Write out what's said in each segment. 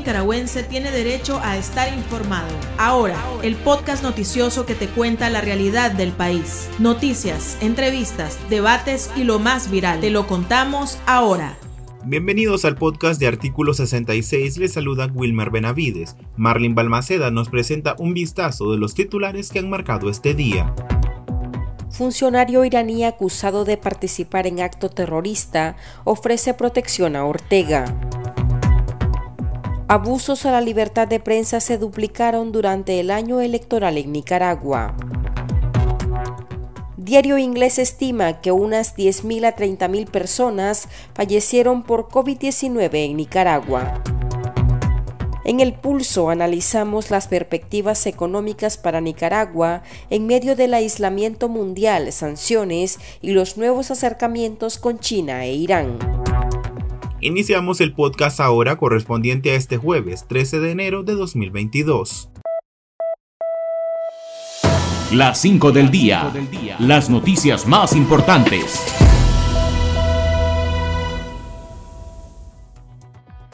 nicaragüense tiene derecho a estar informado. Ahora, el podcast noticioso que te cuenta la realidad del país. Noticias, entrevistas, debates y lo más viral. Te lo contamos ahora. Bienvenidos al podcast de Artículo 66, les saluda Wilmer Benavides. Marlin Balmaceda nos presenta un vistazo de los titulares que han marcado este día. Funcionario iraní acusado de participar en acto terrorista ofrece protección a Ortega. Abusos a la libertad de prensa se duplicaron durante el año electoral en Nicaragua. Diario inglés estima que unas 10.000 a 30.000 personas fallecieron por COVID-19 en Nicaragua. En el pulso analizamos las perspectivas económicas para Nicaragua en medio del aislamiento mundial, sanciones y los nuevos acercamientos con China e Irán. Iniciamos el podcast ahora correspondiente a este jueves 13 de enero de 2022. Las 5 del día. Las noticias más importantes.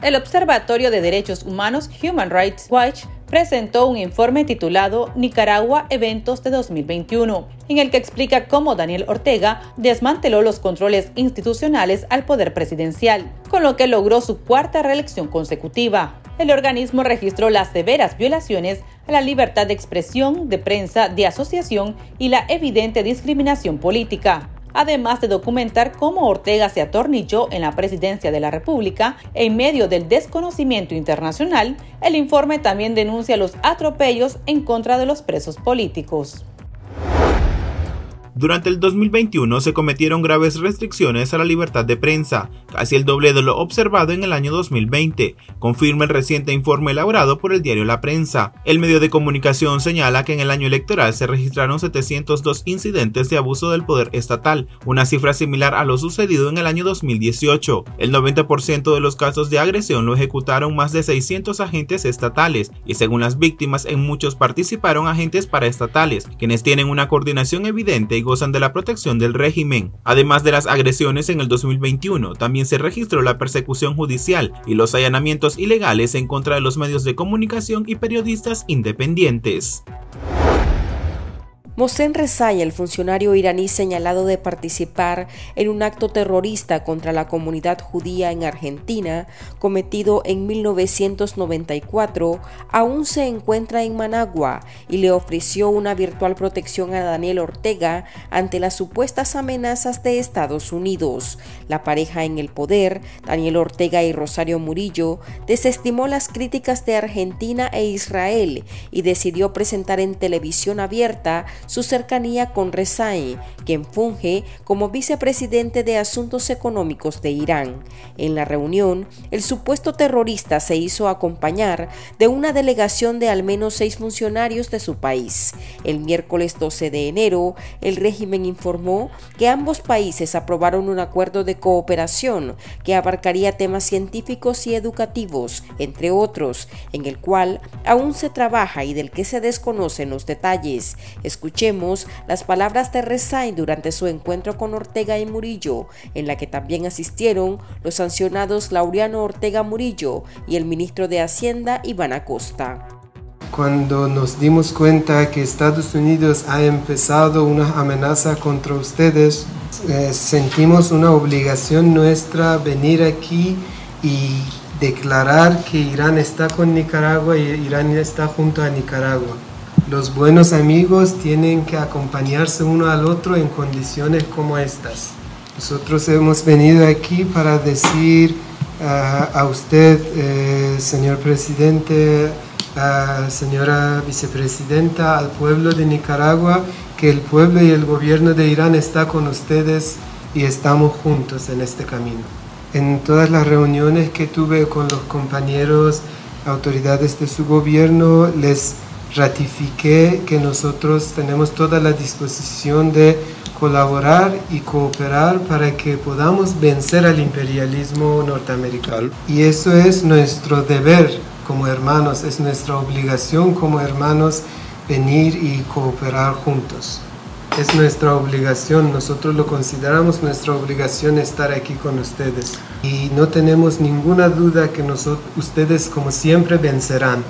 El Observatorio de Derechos Humanos Human Rights Watch presentó un informe titulado Nicaragua Eventos de 2021, en el que explica cómo Daniel Ortega desmanteló los controles institucionales al poder presidencial, con lo que logró su cuarta reelección consecutiva. El organismo registró las severas violaciones a la libertad de expresión, de prensa, de asociación y la evidente discriminación política además de documentar cómo Ortega se atornilló en la presidencia de la República en medio del desconocimiento internacional, el informe también denuncia los atropellos en contra de los presos políticos. Durante el 2021 se cometieron graves restricciones a la libertad de prensa, casi el doble de lo observado en el año 2020, confirma el reciente informe elaborado por el diario La Prensa. El medio de comunicación señala que en el año electoral se registraron 702 incidentes de abuso del poder estatal, una cifra similar a lo sucedido en el año 2018. El 90% de los casos de agresión lo ejecutaron más de 600 agentes estatales y según las víctimas en muchos participaron agentes paraestatales, quienes tienen una coordinación evidente y gozan de la protección del régimen. Además de las agresiones en el 2021, también se registró la persecución judicial y los allanamientos ilegales en contra de los medios de comunicación y periodistas independientes. Mohsen Rezai, el funcionario iraní señalado de participar en un acto terrorista contra la comunidad judía en Argentina, cometido en 1994, aún se encuentra en Managua y le ofreció una virtual protección a Daniel Ortega ante las supuestas amenazas de Estados Unidos. La pareja en el poder, Daniel Ortega y Rosario Murillo, desestimó las críticas de Argentina e Israel y decidió presentar en televisión abierta su cercanía con Rezai, quien funge como vicepresidente de Asuntos Económicos de Irán. En la reunión, el supuesto terrorista se hizo acompañar de una delegación de al menos seis funcionarios de su país. El miércoles 12 de enero, el régimen informó que ambos países aprobaron un acuerdo de cooperación que abarcaría temas científicos y educativos, entre otros, en el cual aún se trabaja y del que se desconocen los detalles. Escuchemos las palabras de Rezai durante su encuentro con Ortega y Murillo, en la que también asistieron los sancionados Laureano Ortega Murillo y el ministro de Hacienda Iván Acosta. Cuando nos dimos cuenta que Estados Unidos ha empezado una amenaza contra ustedes, eh, sentimos una obligación nuestra venir aquí y declarar que Irán está con Nicaragua y Irán está junto a Nicaragua. Los buenos amigos tienen que acompañarse uno al otro en condiciones como estas. Nosotros hemos venido aquí para decir uh, a usted, eh, señor presidente, uh, señora vicepresidenta, al pueblo de Nicaragua, que el pueblo y el gobierno de Irán está con ustedes y estamos juntos en este camino. En todas las reuniones que tuve con los compañeros, autoridades de su gobierno, les ratifiqué que nosotros tenemos toda la disposición de colaborar y cooperar para que podamos vencer al imperialismo norteamericano. Y eso es nuestro deber como hermanos, es nuestra obligación como hermanos venir y cooperar juntos. es nuestra obligación, nosotros lo consideramos nuestra obligación estar aquí con ustedes. Y no tenemos ninguna duda que nosotros, ustedes como siempre vencerán.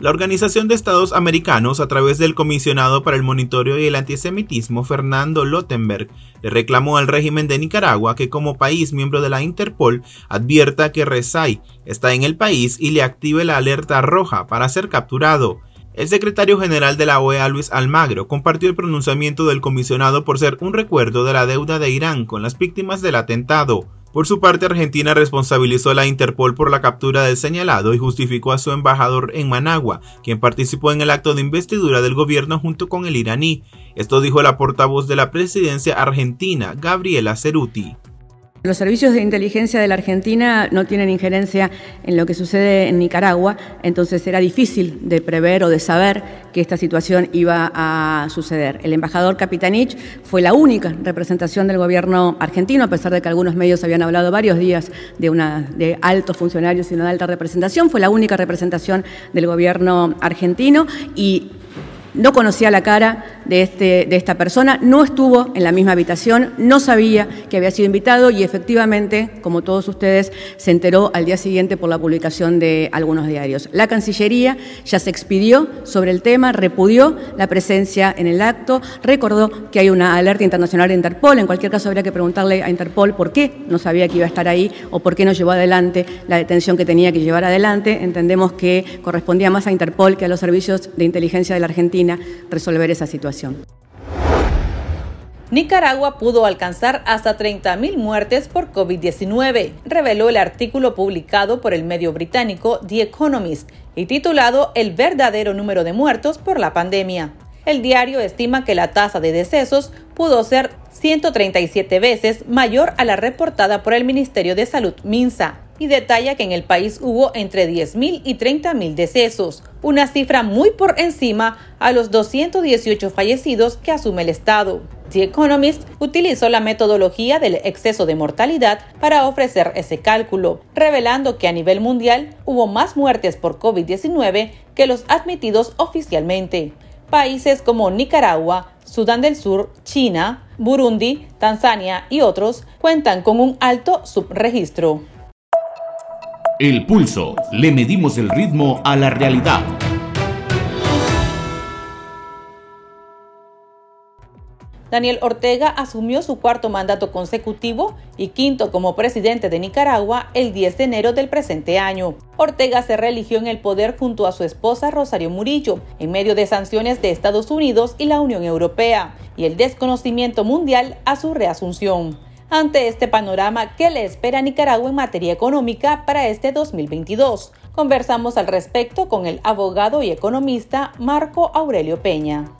La Organización de Estados Americanos, a través del comisionado para el monitoreo y el antisemitismo, Fernando Lottenberg, le reclamó al régimen de Nicaragua que como país miembro de la Interpol advierta que Rezai está en el país y le active la alerta roja para ser capturado. El secretario general de la OEA, Luis Almagro, compartió el pronunciamiento del comisionado por ser un recuerdo de la deuda de Irán con las víctimas del atentado. Por su parte, Argentina responsabilizó a la Interpol por la captura del señalado y justificó a su embajador en Managua, quien participó en el acto de investidura del gobierno junto con el iraní. Esto dijo la portavoz de la presidencia argentina, Gabriela Ceruti. Los servicios de inteligencia de la Argentina no tienen injerencia en lo que sucede en Nicaragua, entonces era difícil de prever o de saber que esta situación iba a suceder. El embajador Capitanich fue la única representación del gobierno argentino, a pesar de que algunos medios habían hablado varios días de, una, altos funcionarios y una alta representación, fue la única representación del gobierno argentino y no conocía la cara de, este, de esta persona, no estuvo en la misma habitación, no sabía que había sido invitado y efectivamente, como todos ustedes, se enteró al día siguiente por la publicación de algunos diarios. La Cancillería ya se expidió sobre el tema, repudió la presencia en el acto, recordó que hay una alerta internacional de Interpol, en cualquier caso habría que preguntarle a Interpol por qué no sabía que iba a estar ahí o por qué no llevó adelante la detención que tenía que llevar adelante. Entendemos que correspondía más a Interpol que a los servicios de inteligencia de la Argentina resolver esa situación. Nicaragua pudo alcanzar hasta 30.000 muertes por COVID-19, reveló el artículo publicado por el medio británico The Economist y titulado El verdadero número de muertos por la pandemia. El diario estima que la tasa de decesos pudo ser 137 veces mayor a la reportada por el Ministerio de Salud MINSA, y detalla que en el país hubo entre 10.000 y 30.000 decesos, una cifra muy por encima a los 218 fallecidos que asume el Estado. The Economist utilizó la metodología del exceso de mortalidad para ofrecer ese cálculo, revelando que a nivel mundial hubo más muertes por COVID-19 que los admitidos oficialmente. Países como Nicaragua, Sudán del Sur, China, Burundi, Tanzania y otros cuentan con un alto subregistro. El pulso. Le medimos el ritmo a la realidad. Daniel Ortega asumió su cuarto mandato consecutivo y quinto como presidente de Nicaragua el 10 de enero del presente año. Ortega se reeligió en el poder junto a su esposa Rosario Murillo, en medio de sanciones de Estados Unidos y la Unión Europea, y el desconocimiento mundial a su reasunción ante este panorama ¿qué le espera a Nicaragua en materia económica para este 2022. Conversamos al respecto con el abogado y economista Marco Aurelio Peña.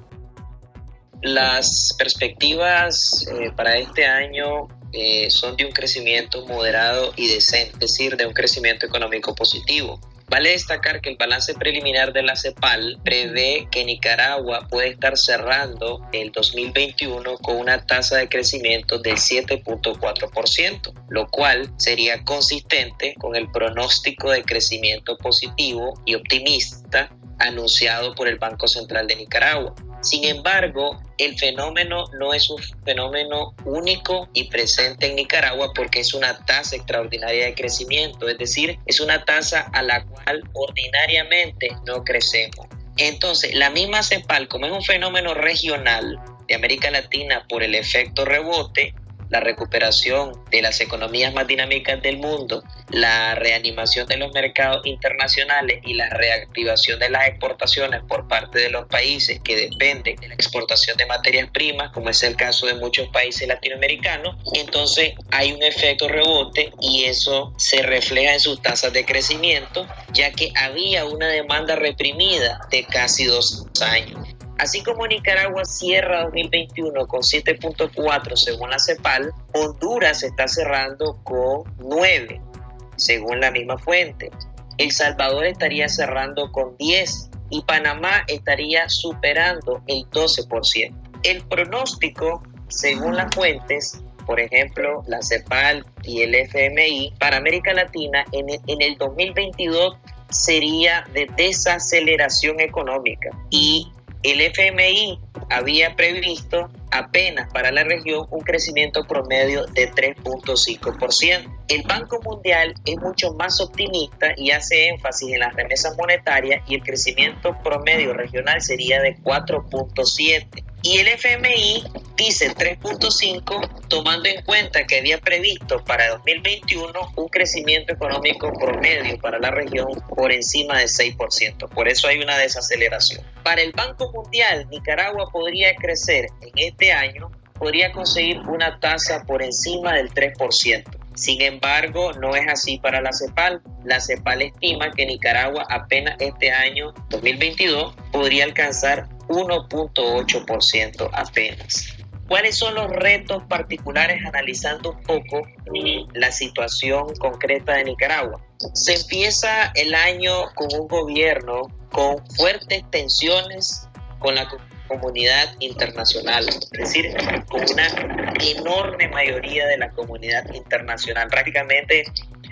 Las perspectivas eh, para este año eh, son de un crecimiento moderado y decente, es decir, de un crecimiento económico positivo. Vale destacar que el balance preliminar de la CEPAL prevé que Nicaragua puede estar cerrando el 2021 con una tasa de crecimiento del 7.4%, lo cual sería consistente con el pronóstico de crecimiento positivo y optimista anunciado por el Banco Central de Nicaragua. Sin embargo, el fenómeno no es un fenómeno único y presente en Nicaragua porque es una tasa extraordinaria de crecimiento, es decir, es una tasa a la cual ordinariamente no crecemos. Entonces, la misma CEPAL, como es un fenómeno regional de América Latina por el efecto rebote, la recuperación de las economías más dinámicas del mundo, la reanimación de los mercados internacionales y la reactivación de las exportaciones por parte de los países que dependen de la exportación de materias primas, como es el caso de muchos países latinoamericanos, entonces hay un efecto rebote y eso se refleja en sus tasas de crecimiento, ya que había una demanda reprimida de casi dos años. Así como Nicaragua cierra 2021 con 7.4 según la CEPAL, Honduras está cerrando con 9 según la misma fuente. El Salvador estaría cerrando con 10 y Panamá estaría superando el 12%. El pronóstico, según las fuentes, por ejemplo, la CEPAL y el FMI, para América Latina en el 2022 sería de desaceleración económica y el FMI había previsto apenas para la región un crecimiento promedio de 3.5%. El Banco Mundial es mucho más optimista y hace énfasis en las remesas monetarias y el crecimiento promedio regional sería de 4.7%. Y el FMI dice 3.5 tomando en cuenta que había previsto para 2021 un crecimiento económico promedio para la región por encima de 6%. Por eso hay una desaceleración. Para el Banco Mundial, Nicaragua podría crecer en este año, podría conseguir una tasa por encima del 3%. Sin embargo, no es así para la CEPAL. La CEPAL estima que Nicaragua apenas este año 2022 podría alcanzar 1.8% apenas. ¿Cuáles son los retos particulares analizando un poco la situación concreta de Nicaragua? Se empieza el año con un gobierno con fuertes tensiones con la comunidad internacional, es decir, con una enorme mayoría de la comunidad internacional, prácticamente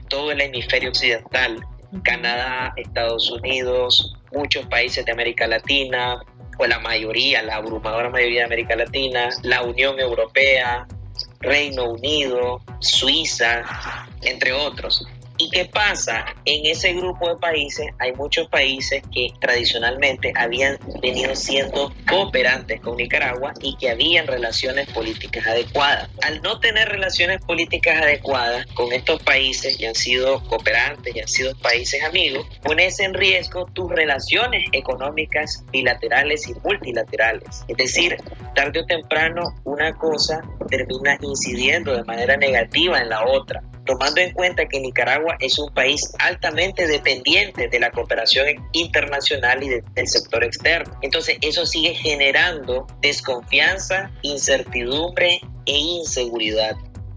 todo el hemisferio occidental, Canadá, Estados Unidos, muchos países de América Latina, o la mayoría, la abrumadora mayoría de América Latina, la Unión Europea, Reino Unido, Suiza, entre otros. ¿Y qué pasa? En ese grupo de países hay muchos países que tradicionalmente habían venido siendo cooperantes con Nicaragua y que habían relaciones políticas adecuadas. Al no tener relaciones políticas adecuadas con estos países y han sido cooperantes y han sido países amigos, pones en riesgo tus relaciones económicas bilaterales y multilaterales. Es decir, tarde o temprano una cosa termina incidiendo de manera negativa en la otra tomando en cuenta que Nicaragua es un país altamente dependiente de la cooperación internacional y del sector externo. Entonces eso sigue generando desconfianza, incertidumbre e inseguridad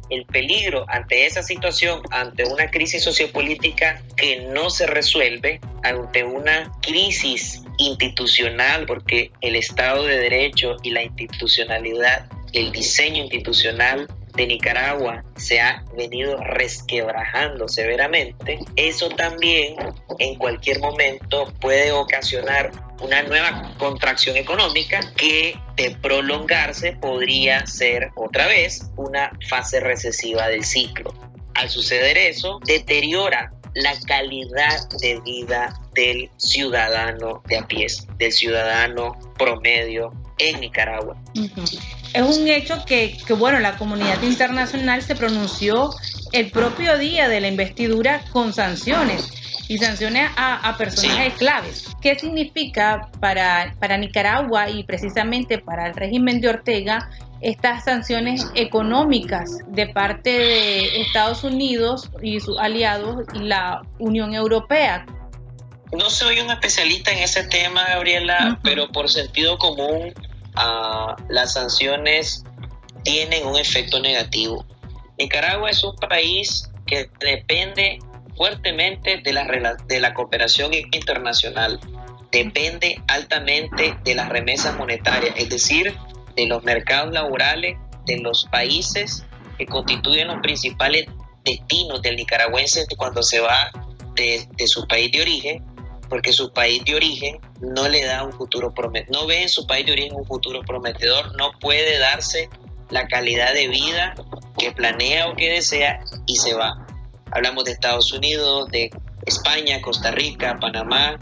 el peligro ante esa situación, ante una crisis sociopolítica que no se resuelve, ante una crisis institucional, porque el Estado de Derecho y la institucionalidad, el diseño institucional de Nicaragua se ha venido resquebrajando severamente, eso también en cualquier momento puede ocasionar una nueva contracción económica que de prolongarse podría ser otra vez una fase recesiva del ciclo. Al suceder eso, deteriora la calidad de vida del ciudadano de a pie, del ciudadano promedio en Nicaragua. Es un hecho que, bueno, la comunidad internacional se pronunció el propio día de la investidura con sanciones y sanciones a, personajes claves. ¿Qué significa para, para Nicaragua y precisamente para el régimen de Ortega estas sanciones económicas de parte de Estados Unidos y sus aliados y la Unión Europea? No soy un especialista en ese tema, Gabriela, pero por sentido común las sanciones tienen un efecto negativo. Nicaragua es un país que depende fuertemente de la, de la cooperación internacional, depende altamente de las remesas monetarias, es decir, de los mercados laborales de los países que constituyen los principales destinos del nicaragüense cuando se va de, de su país de origen porque su país de origen no le da un futuro prometedor, no ve en su país de origen un futuro prometedor, no puede darse la calidad de vida que planea o que desea y se va. Hablamos de Estados Unidos, de España, Costa Rica, Panamá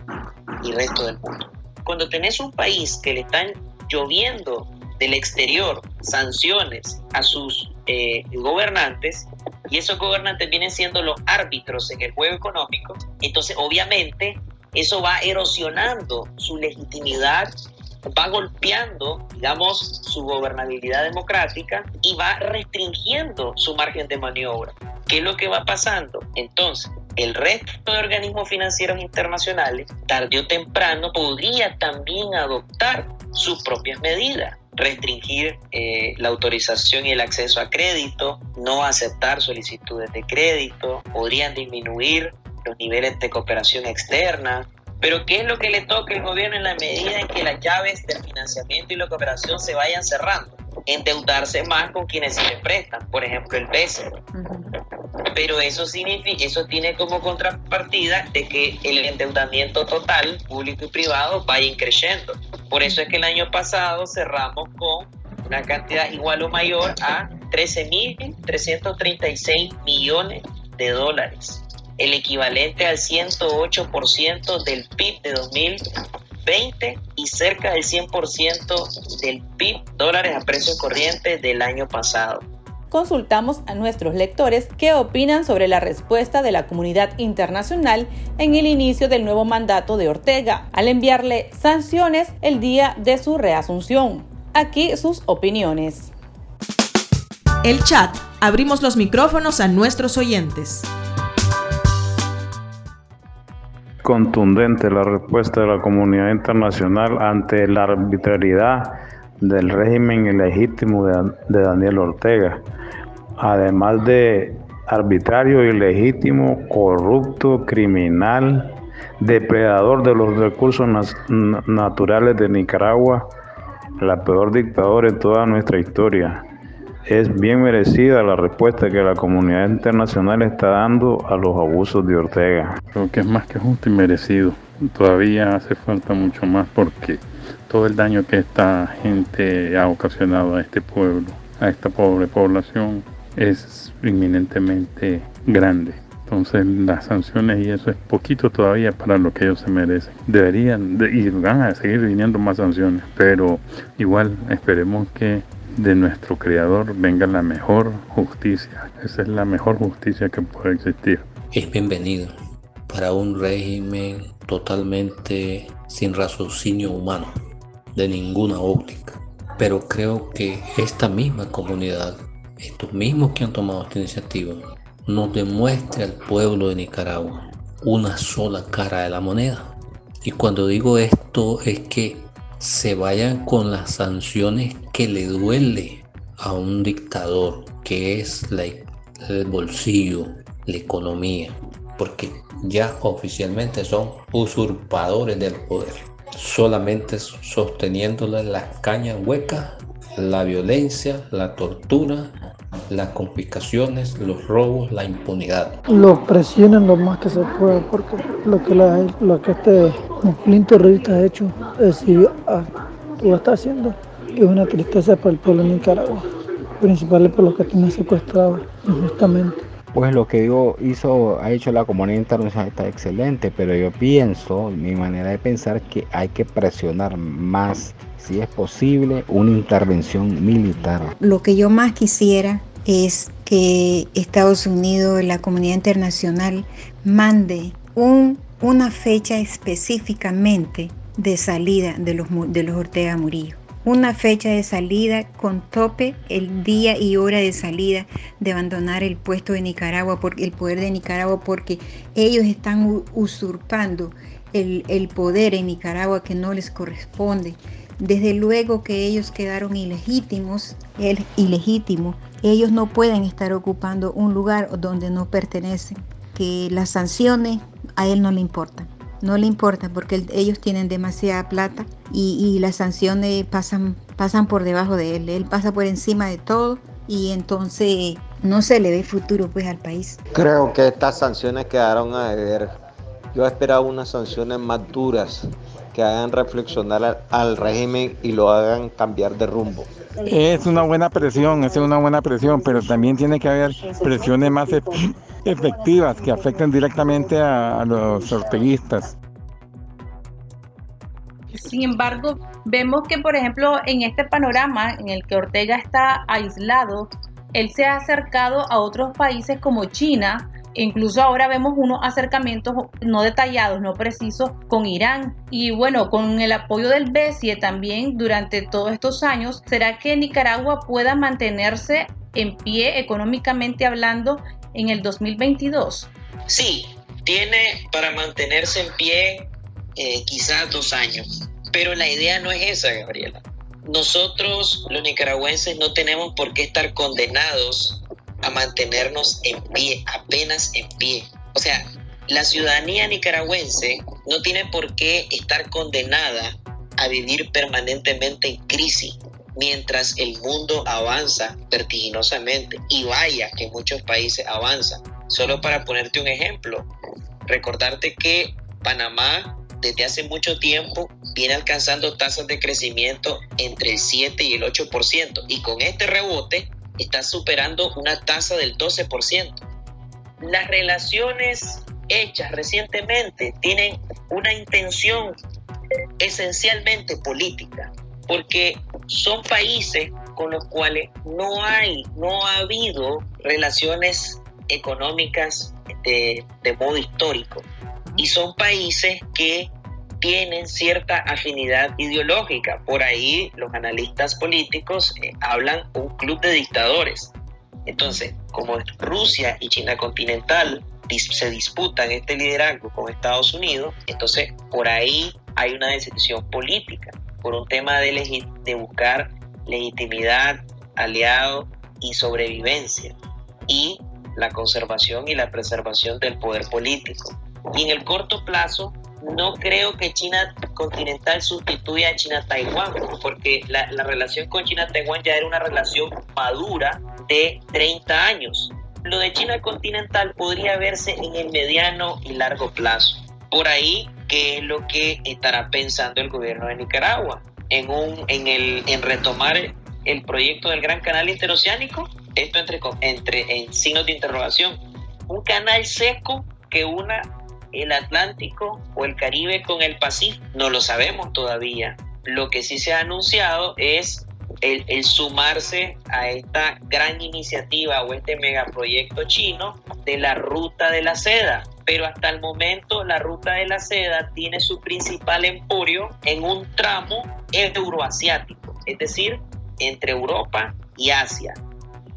y resto del mundo. Cuando tenés un país que le están lloviendo del exterior sanciones a sus eh, gobernantes y esos gobernantes vienen siendo los árbitros en el juego económico, entonces obviamente eso va erosionando su legitimidad, va golpeando, digamos, su gobernabilidad democrática y va restringiendo su margen de maniobra. ¿Qué es lo que va pasando? Entonces, el resto de organismos financieros internacionales, tarde o temprano, podría también adoptar sus propias medidas restringir eh, la autorización y el acceso a crédito, no aceptar solicitudes de crédito, podrían disminuir los niveles de cooperación externa. Pero ¿qué es lo que le toca al gobierno en la medida en que las llaves del financiamiento y la cooperación se vayan cerrando? Endeudarse más con quienes se le prestan, por ejemplo el BCE. Pero eso, significa, eso tiene como contrapartida de que el endeudamiento total, público y privado, vaya creciendo. Por eso es que el año pasado cerramos con una cantidad igual o mayor a 13.336 millones de dólares, el equivalente al 108% del PIB de 2020 y cerca del 100% del PIB dólares a precio corriente del año pasado consultamos a nuestros lectores qué opinan sobre la respuesta de la comunidad internacional en el inicio del nuevo mandato de Ortega, al enviarle sanciones el día de su reasunción. Aquí sus opiniones. El chat. Abrimos los micrófonos a nuestros oyentes. Contundente la respuesta de la comunidad internacional ante la arbitrariedad del régimen ilegítimo de, Daniel Ortega, además de arbitrario, ilegítimo, corrupto, criminal, depredador de los recursos naturales de Nicaragua, la peor dictadura en toda nuestra historia. Es bien merecida la respuesta que la comunidad internacional está dando a los abusos de Ortega. Creo que es más que justo y merecido. Todavía hace falta mucho más porque todo el daño que esta gente ha ocasionado a este pueblo, a esta pobre población, es inminentemente grande. Entonces las sanciones y eso es poquito todavía para lo que ellos se merecen. Deberían, y van a seguir viniendo más sanciones, pero igual esperemos que de nuestro Creador venga la mejor justicia. Esa es la mejor justicia que puede existir. Es bienvenido para un régimen totalmente sin raciocinio humano de ninguna óptica. Pero creo que esta misma comunidad, estos mismos que han tomado esta iniciativa, nos demuestre al pueblo de Nicaragua una sola cara de la moneda. Y cuando digo esto es que se vayan con las sanciones que le duele a un dictador, que es el bolsillo, la economía, porque ya oficialmente son usurpadores del poder solamente sosteniéndole las cañas huecas, la violencia, la tortura, las confiscaciones, los robos, la impunidad. Los presionan lo más que se pueda, porque lo que, lo este Flint terrorista ha hecho, es ah, tú está haciendo, es una tristeza para el pueblo de Nicaragua, principalmente por los que tienen secuestrados injustamente. Pues lo que digo, hizo, ha hecho la comunidad internacional está excelente, pero yo pienso, mi manera de pensar, que hay que presionar más, si es posible, una intervención militar. Lo que yo más quisiera es que Estados Unidos, la comunidad internacional, mande un, una fecha específicamente de salida de los, de los Ortega Murillo una fecha de salida con tope el día y hora de salida de abandonar el puesto de Nicaragua, porque, el poder de Nicaragua, porque ellos están usurpando el, el poder en Nicaragua que no les corresponde. Desde luego que ellos quedaron ilegítimos, el ilegítimo, ellos no pueden estar ocupando un lugar donde no pertenecen, que las sanciones a él no le importan no le importa porque ellos tienen demasiada plata y, las sanciones pasan, pasan por debajo de él. Él pasa por encima de todo y entonces no se le ve futuro pues al país. Creo que estas sanciones quedaron a ver. Yo esperaba unas sanciones más duras que hagan reflexionar al, régimen y lo hagan cambiar de rumbo. Es una buena presión, es una buena presión, pero también tiene que haber presiones más efectivas que afecten directamente a, los orteguistas. Sin embargo, vemos que, por ejemplo, en este panorama en el que Ortega está aislado, él se ha acercado a otros países como China, incluso ahora vemos unos acercamientos no detallados, no precisos con Irán. Y bueno, con el apoyo del BESIE también durante todos estos años, ¿será que Nicaragua pueda mantenerse en pie económicamente hablando en el 2022? Sí, tiene para mantenerse en pie eh, quizás dos años. Pero la idea no es esa, Gabriela. Nosotros, los nicaragüenses, no tenemos por qué estar condenados a mantenernos en pie, apenas en pie. O sea, la ciudadanía nicaragüense no tiene por qué estar condenada a vivir permanentemente en crisis mientras el mundo avanza vertiginosamente y vaya que muchos países avanzan. Solo para ponerte un ejemplo, recordarte que Panamá desde hace mucho tiempo viene alcanzando tasas de crecimiento entre el 7 y el 8%, y con este rebote está superando una tasa del 12%. Las relaciones hechas recientemente tienen una intención esencialmente política, porque son países con los cuales no hay, no ha habido relaciones económicas de, modo histórico. Y son países que tienen cierta afinidad ideológica. Por ahí los analistas políticos eh, hablan un club de dictadores. Entonces, como Rusia y China continental se disputan este liderazgo con Estados Unidos, entonces por ahí hay una decisión política, por un tema de, de buscar legitimidad, aliado y sobrevivencia, y la conservación y la preservación del poder político. Y en el corto plazo, no creo que China continental sustituya a China-Taiwán, porque la, la relación con China-Taiwán ya era una relación madura de 30 años. Lo de China continental podría verse en el mediano y largo plazo. Por ahí, ¿qué es lo que estará pensando el gobierno de Nicaragua? En, un, en, el, en retomar el proyecto del Gran Canal Interoceánico, esto entre, entre en signos de interrogación, un canal seco que una el Atlántico o el Caribe con el Pacífico, no lo sabemos todavía. Lo que sí se ha anunciado es el, sumarse a esta gran iniciativa o este megaproyecto chino de la ruta de la seda. Pero hasta el momento la ruta de la seda tiene su principal emporio en un tramo euroasiático, es decir, entre Europa y Asia.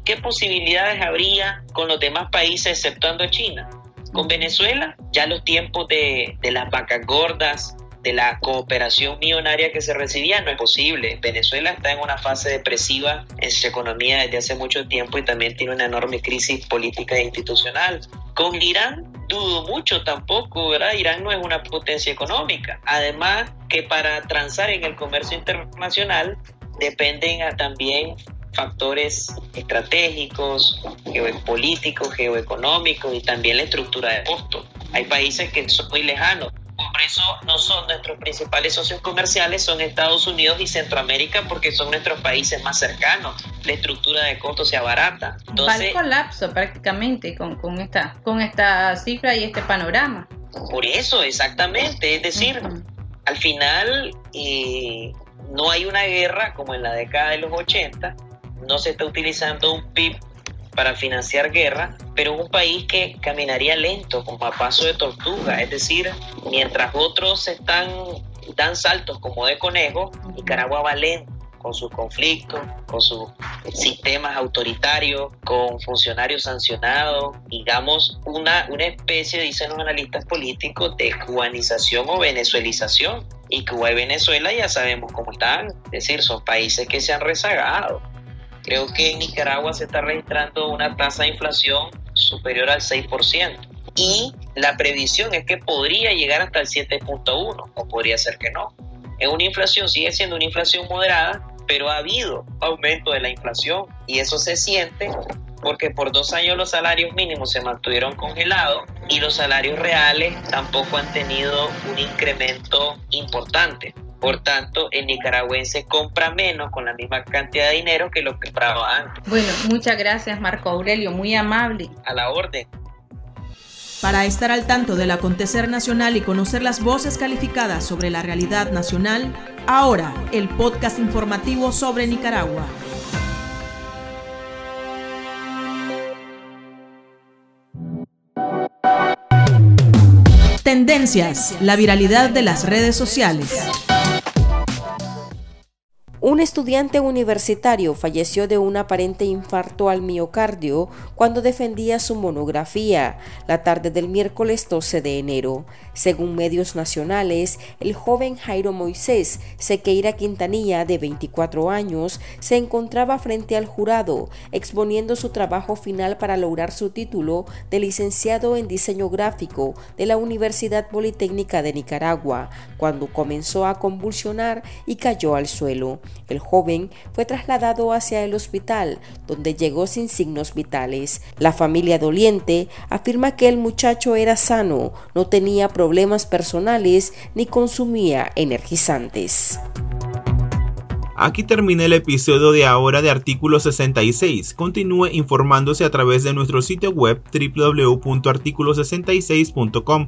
¿Qué posibilidades habría con los demás países exceptuando China? Con Venezuela, ya los tiempos de, las vacas gordas, de la cooperación millonaria que se recibía no es posible. Venezuela está en una fase depresiva en su economía desde hace mucho tiempo y también tiene una enorme crisis política e institucional. Con Irán dudo mucho tampoco, ¿verdad? Irán no es una potencia económica. Además que para transar en el comercio internacional dependen también factores estratégicos, geopolíticos, geoeconómicos y también la estructura de costos. Hay países que son muy lejanos por eso no son nuestros principales socios comerciales, son Estados Unidos y Centroamérica porque son nuestros países más cercanos. La estructura de costos se abarata. Entonces, Va colapso prácticamente con, con, esta, con esta cifra y este panorama. Por eso, exactamente. Es decir, al final eh, no hay una guerra como en la década de los 80, no se está utilizando un PIB para financiar guerra, pero un país que caminaría lento, como a paso de tortuga, es decir, mientras otros están dan saltos como de conejo, Nicaragua va lento con sus conflictos, con sus sistemas autoritarios, con funcionarios sancionados, digamos, una, una especie, dicen los analistas políticos, de cubanización o venezuelización. Y Cuba y Venezuela ya sabemos cómo están, es decir, son países que se han rezagado. Creo que en Nicaragua se está registrando una tasa de inflación superior al 6%. Y la previsión es que podría llegar hasta el 7.1 o podría ser que no. Es una inflación, sigue siendo una inflación moderada, pero ha habido aumento de la inflación y eso se siente porque por dos años los salarios mínimos se mantuvieron congelados y los salarios reales tampoco han tenido un incremento importante. Por tanto, el nicaragüense compra menos con la misma cantidad de dinero que lo que compraba antes. Bueno, muchas gracias Marco Aurelio, muy amable. A la orden. Para estar al tanto del acontecer nacional y conocer las voces calificadas sobre la realidad nacional, ahora el podcast informativo sobre Nicaragua. Tendencias, la viralidad de las redes sociales. Un estudiante universitario falleció de un aparente infarto al miocardio cuando defendía su monografía la tarde del miércoles 12 de enero. Según medios nacionales, el joven Jairo Moisés Sequeira Quintanilla, de 24 años, se encontraba frente al jurado exponiendo su trabajo final para lograr su título de licenciado en diseño gráfico de la Universidad Politécnica de Nicaragua, cuando comenzó a convulsionar y cayó al suelo. El joven fue trasladado hacia el hospital, donde llegó sin signos vitales. La familia doliente afirma que el muchacho era sano, no tenía problemas personales ni consumía energizantes. Aquí termina el episodio de ahora de Artículo 66. Continúe informándose a través de nuestro sitio web www.articulo66.com.